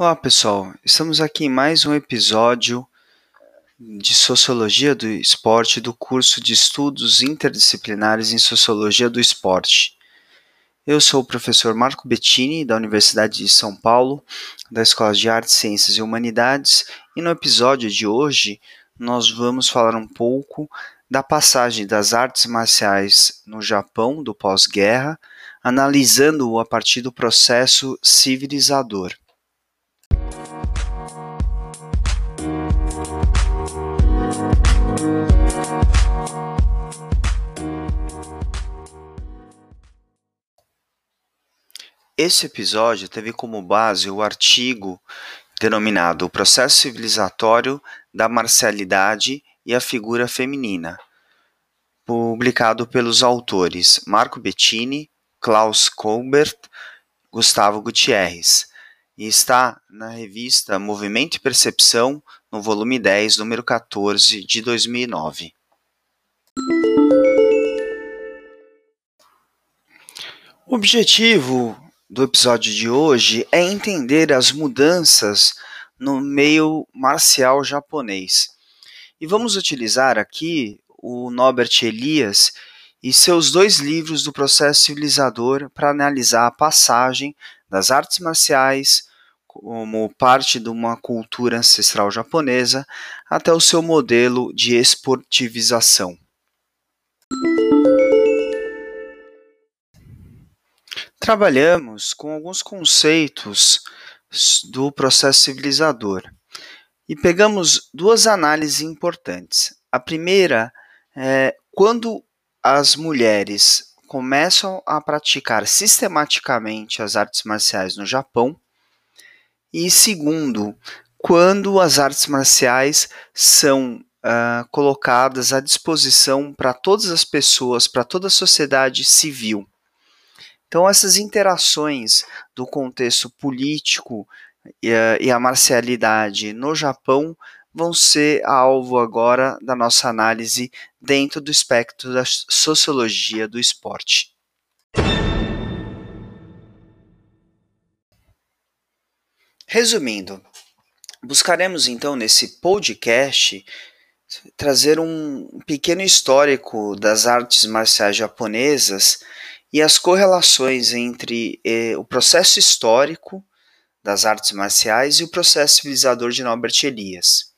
Olá pessoal, estamos aqui em mais um episódio de Sociologia do Esporte do curso de Estudos Interdisciplinares em Sociologia do Esporte. Eu sou o professor Marco Bettini, da Universidade de São Paulo, da Escola de Artes, Ciências e Humanidades, e no episódio de hoje nós vamos falar um pouco da passagem das artes marciais no Japão do pós-guerra, analisando-o a partir do processo civilizador. Esse episódio teve como base o artigo denominado O Processo Civilizatório da Marcialidade e a Figura Feminina, publicado pelos autores Marco Bettini, Klaus Colbert, Gustavo Gutierrez, e está na revista Movimento e Percepção, no volume 10, número 14, de 2009. O objetivo do episódio de hoje é entender as mudanças no meio marcial japonês. E vamos utilizar aqui o Norbert Elias e seus dois livros do processo civilizador para analisar a passagem das artes marciais como parte de uma cultura ancestral japonesa até o seu modelo de esportivização. Trabalhamos com alguns conceitos do processo civilizador e pegamos duas análises importantes. A primeira é quando as mulheres começam a praticar sistematicamente as artes marciais no Japão, e segundo, quando as artes marciais são uh, colocadas à disposição para todas as pessoas, para toda a sociedade civil. Então, essas interações do contexto político e a, e a marcialidade no Japão vão ser alvo agora da nossa análise dentro do espectro da sociologia do esporte. Resumindo, buscaremos então nesse podcast trazer um pequeno histórico das artes marciais japonesas e as correlações entre eh, o processo histórico das artes marciais e o processo civilizador de Norbert Elias,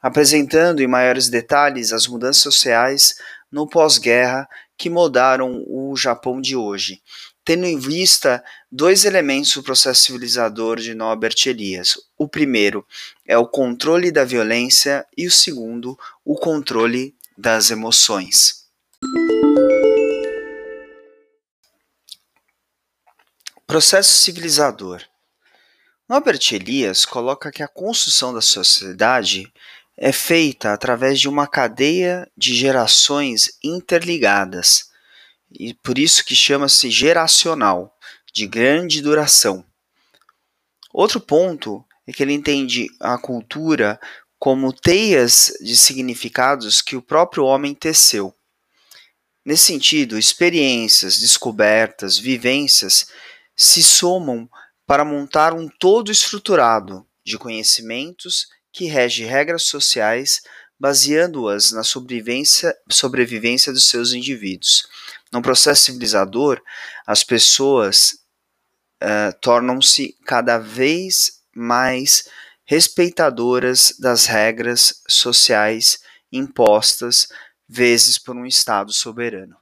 apresentando em maiores detalhes as mudanças sociais no pós-guerra que moldaram o Japão de hoje, tendo em vista dois elementos do processo civilizador de Norbert Elias. O primeiro é o controle da violência e o segundo, o controle das emoções. Processo civilizador. Norbert Elias coloca que a construção da sociedade é feita através de uma cadeia de gerações interligadas, e por isso que chama-se geracional, de grande duração. Outro ponto é que ele entende a cultura como teias de significados que o próprio homem teceu. Nesse sentido, experiências, descobertas, vivências se somam para montar um todo estruturado de conhecimentos que rege regras sociais, baseando-as na sobrevivência, sobrevivência dos seus indivíduos. No processo civilizador, as pessoas uh, tornam-se cada vez mais respeitadoras das regras sociais impostas, vezes por um Estado soberano.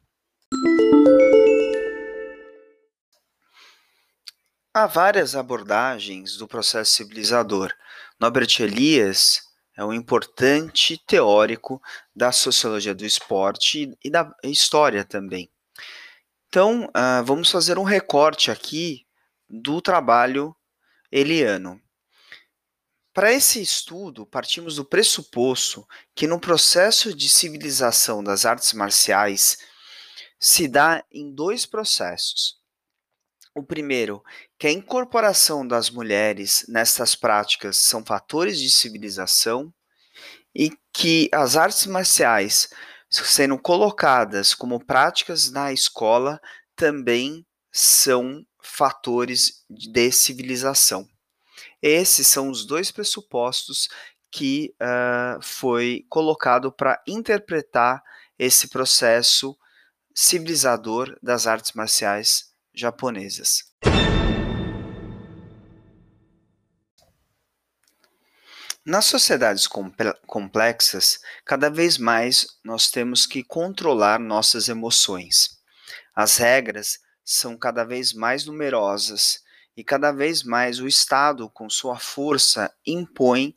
Há várias abordagens do processo civilizador. Norbert Elias é um importante teórico da sociologia do esporte e da história também. Então, uh, vamos fazer um recorte aqui do trabalho eliano. Para esse estudo, partimos do pressuposto que no processo de civilização das artes marciais se dá em dois processos. O primeiro, que a incorporação das mulheres nestas práticas são fatores de civilização e que as artes marciais sendo colocadas como práticas na escola também são fatores de civilização. Esses são os dois pressupostos que uh, foi colocado para interpretar esse processo civilizador das artes marciais japonesas. Nas sociedades complexas, cada vez mais nós temos que controlar nossas emoções. As regras são cada vez mais numerosas e cada vez mais o Estado, com sua força, impõe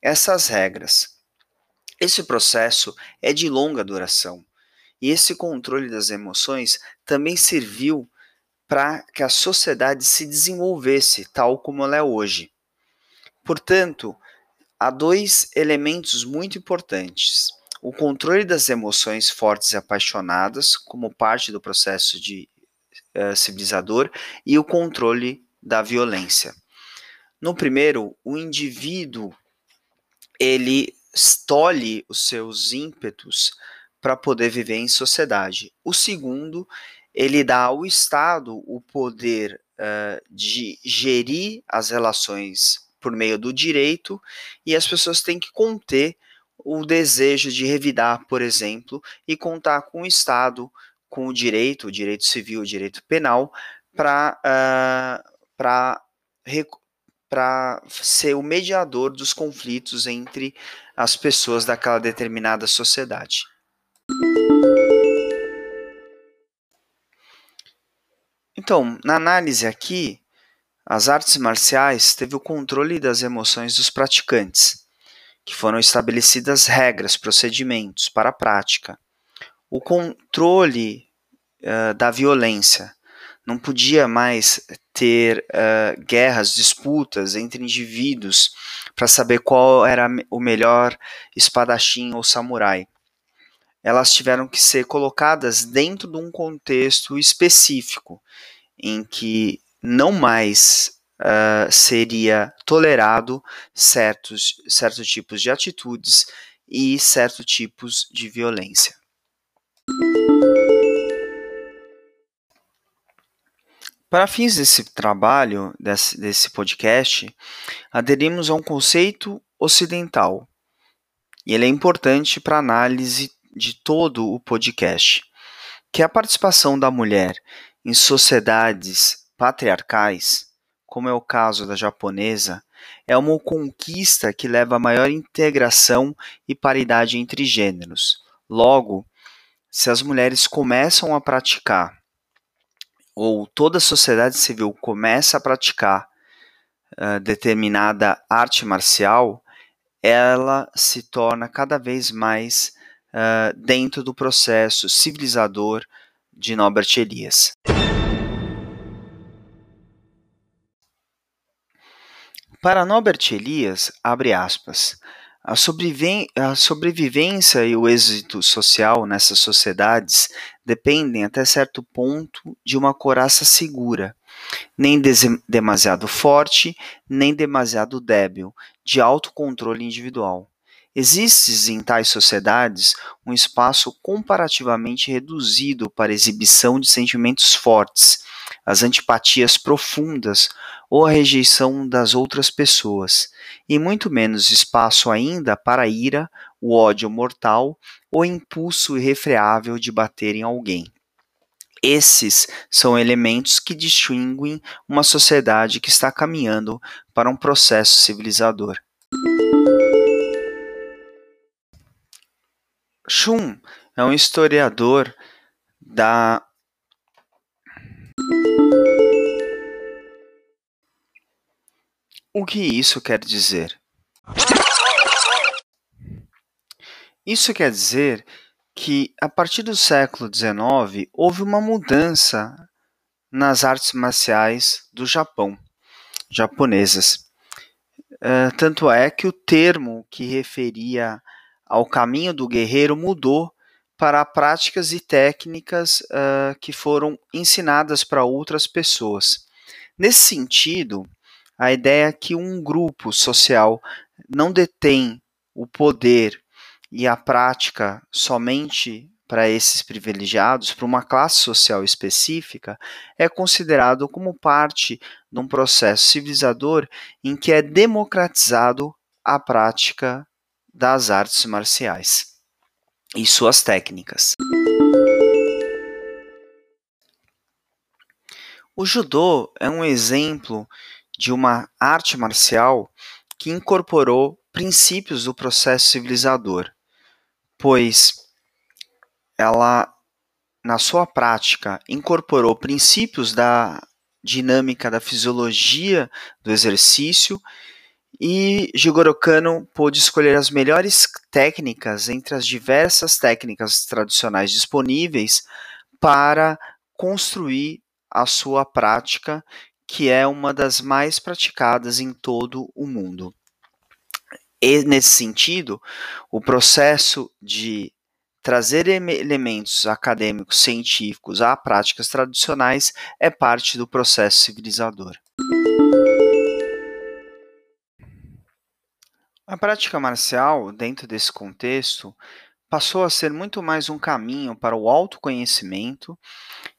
essas regras. Esse processo é de longa duração e esse controle das emoções também serviu para que a sociedade se desenvolvesse tal como ela é hoje. Portanto, há dois elementos muito importantes: o controle das emoções fortes e apaixonadas, como parte do processo de uh, civilizador, e o controle da violência. No primeiro, o indivíduo ele tolhe os seus ímpetos para poder viver em sociedade. O segundo, ele dá ao Estado o poder uh, de gerir as relações por meio do direito e as pessoas têm que conter o desejo de revidar, por exemplo, e contar com o Estado, com o direito, o direito civil, o direito penal, para uh, para ser o mediador dos conflitos entre as pessoas daquela determinada sociedade. Então, na análise aqui, as artes marciais teve o controle das emoções dos praticantes, que foram estabelecidas regras, procedimentos para a prática. O controle uh, da violência não podia mais ter uh, guerras, disputas entre indivíduos para saber qual era o melhor espadachim ou samurai. Elas tiveram que ser colocadas dentro de um contexto específico, em que não mais uh, seria tolerado certos, certos tipos de atitudes e certos tipos de violência. Para fins desse trabalho, desse, desse podcast, aderimos a um conceito ocidental. E ele é importante para a análise de todo o podcast, que é a participação da mulher em sociedades patriarcais, como é o caso da japonesa, é uma conquista que leva a maior integração e paridade entre gêneros. Logo, se as mulheres começam a praticar, ou toda a sociedade civil começa a praticar uh, determinada arte marcial, ela se torna cada vez mais uh, dentro do processo civilizador de Norbert Elias. Para Norbert Elias, abre aspas, a, a sobrevivência e o êxito social nessas sociedades dependem até certo ponto de uma coraça segura, nem demasiado forte, nem demasiado débil, de autocontrole individual. Existe em tais sociedades um espaço comparativamente reduzido para exibição de sentimentos fortes, as antipatias profundas ou a rejeição das outras pessoas, e muito menos espaço ainda para a ira, o ódio mortal ou impulso irrefreável de bater em alguém. Esses são elementos que distinguem uma sociedade que está caminhando para um processo civilizador. Shun é um historiador da O que isso quer dizer? Isso quer dizer que, a partir do século XIX, houve uma mudança nas artes marciais do Japão, japonesas. Uh, tanto é que o termo que referia ao caminho do guerreiro mudou para práticas e técnicas uh, que foram ensinadas para outras pessoas. Nesse sentido, a ideia é que um grupo social não detém o poder e a prática somente para esses privilegiados, para uma classe social específica, é considerado como parte de um processo civilizador em que é democratizado a prática das artes marciais e suas técnicas. O judô é um exemplo de uma arte marcial que incorporou princípios do processo civilizador, pois ela, na sua prática, incorporou princípios da dinâmica da fisiologia do exercício e Jigoro Kano pôde escolher as melhores técnicas entre as diversas técnicas tradicionais disponíveis para construir a sua prática, que é uma das mais praticadas em todo o mundo. E, nesse sentido, o processo de trazer elementos acadêmicos científicos a práticas tradicionais é parte do processo civilizador. A prática marcial, dentro desse contexto, passou a ser muito mais um caminho para o autoconhecimento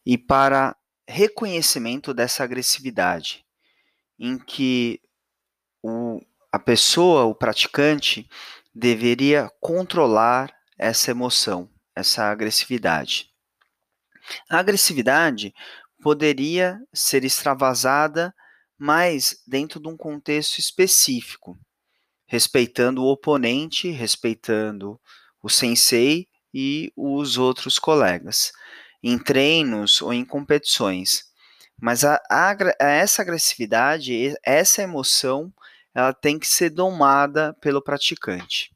e para reconhecimento dessa agressividade, em que o, a pessoa, o praticante, deveria controlar essa emoção, essa agressividade. A agressividade poderia ser extravasada, mas dentro de um contexto específico, respeitando o oponente, respeitando o sensei e os outros colegas em treinos ou em competições. Mas a, a, essa agressividade, essa emoção, ela tem que ser domada pelo praticante.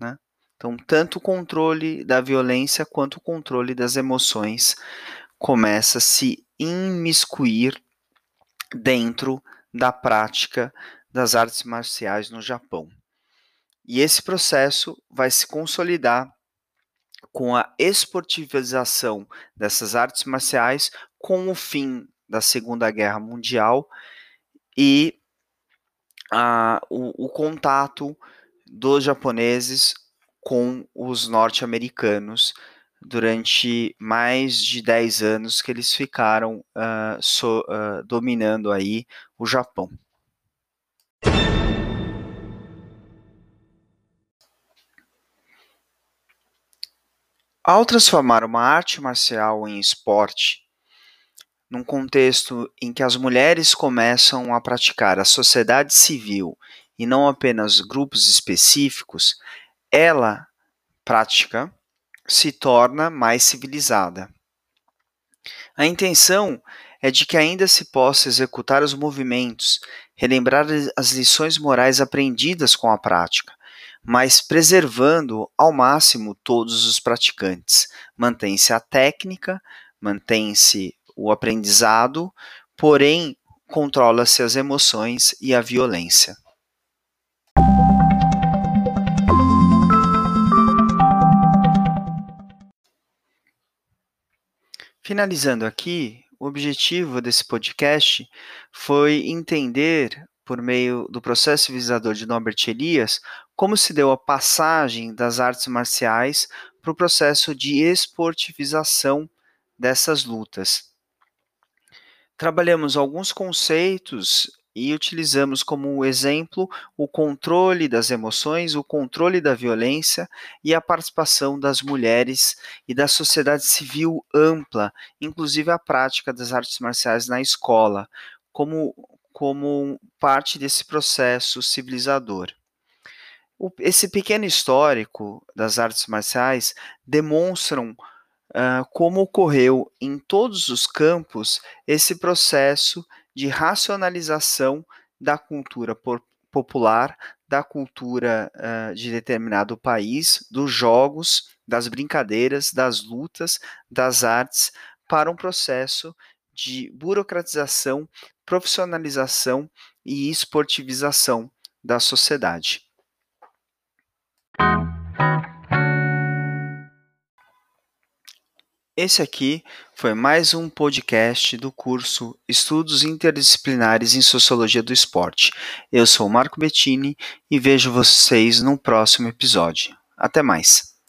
Né? Então, tanto o controle da violência quanto o controle das emoções começa a se imiscuir dentro da prática das artes marciais no Japão. E esse processo vai se consolidar com a esportivização dessas artes marciais com o fim da Segunda Guerra Mundial e o, o contato dos japoneses com os norte-americanos durante mais de 10 anos que eles ficaram uh, so, uh, dominando aí o Japão. Ao transformar uma arte marcial em esporte, num contexto em que as mulheres começam a praticar a sociedade civil e não apenas grupos específicos, ela, prática, se torna mais civilizada. A intenção é de que ainda se possa executar os movimentos, relembrar as lições morais aprendidas com a prática, mas preservando ao máximo todos os praticantes. Mantém-se a técnica, mantém-se o aprendizado, porém controla-se as emoções e a violência. Finalizando aqui, o objetivo desse podcast foi entender por meio do processo civilizador de Norbert Elias, como se deu a passagem das artes marciais para o processo de esportivização dessas lutas. Trabalhamos alguns conceitos e utilizamos como exemplo o controle das emoções, o controle da violência e a participação das mulheres e da sociedade civil ampla, inclusive a prática das artes marciais na escola, como como parte desse processo civilizador. O, esse pequeno histórico das artes marciais demonstram uh, como ocorreu em todos os campos esse processo de racionalização da cultura por, popular, da cultura uh, de determinado país, dos jogos, das brincadeiras, das lutas, das artes, para um processo de burocratização profissionalização e esportivização da sociedade. Esse aqui foi mais um podcast do curso Estudos Interdisciplinares em Sociologia do Esporte. Eu sou Marco Bettini e vejo vocês no próximo episódio. Até mais.